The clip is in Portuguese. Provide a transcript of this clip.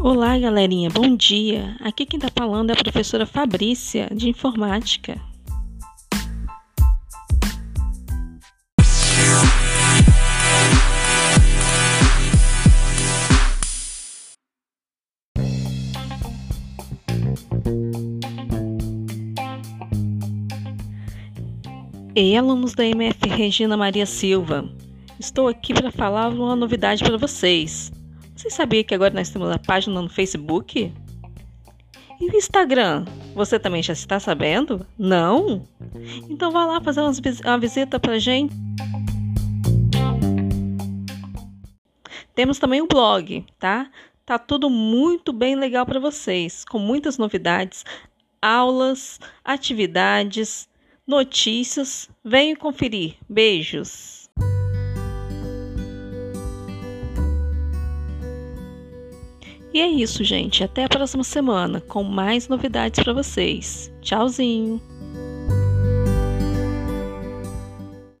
Olá, galerinha, bom dia. Aqui quem está falando é a professora Fabrícia, de Informática. Ei, alunos da MF Regina Maria Silva, estou aqui para falar uma novidade para vocês. Você sabia que agora nós temos a página no Facebook? E o Instagram? Você também já está sabendo? Não? Então vá lá fazer uma visita pra gente. Temos também o blog, tá? Tá tudo muito bem legal para vocês, com muitas novidades, aulas, atividades, notícias. Venham conferir. Beijos. E é isso, gente. Até a próxima semana com mais novidades para vocês. Tchauzinho!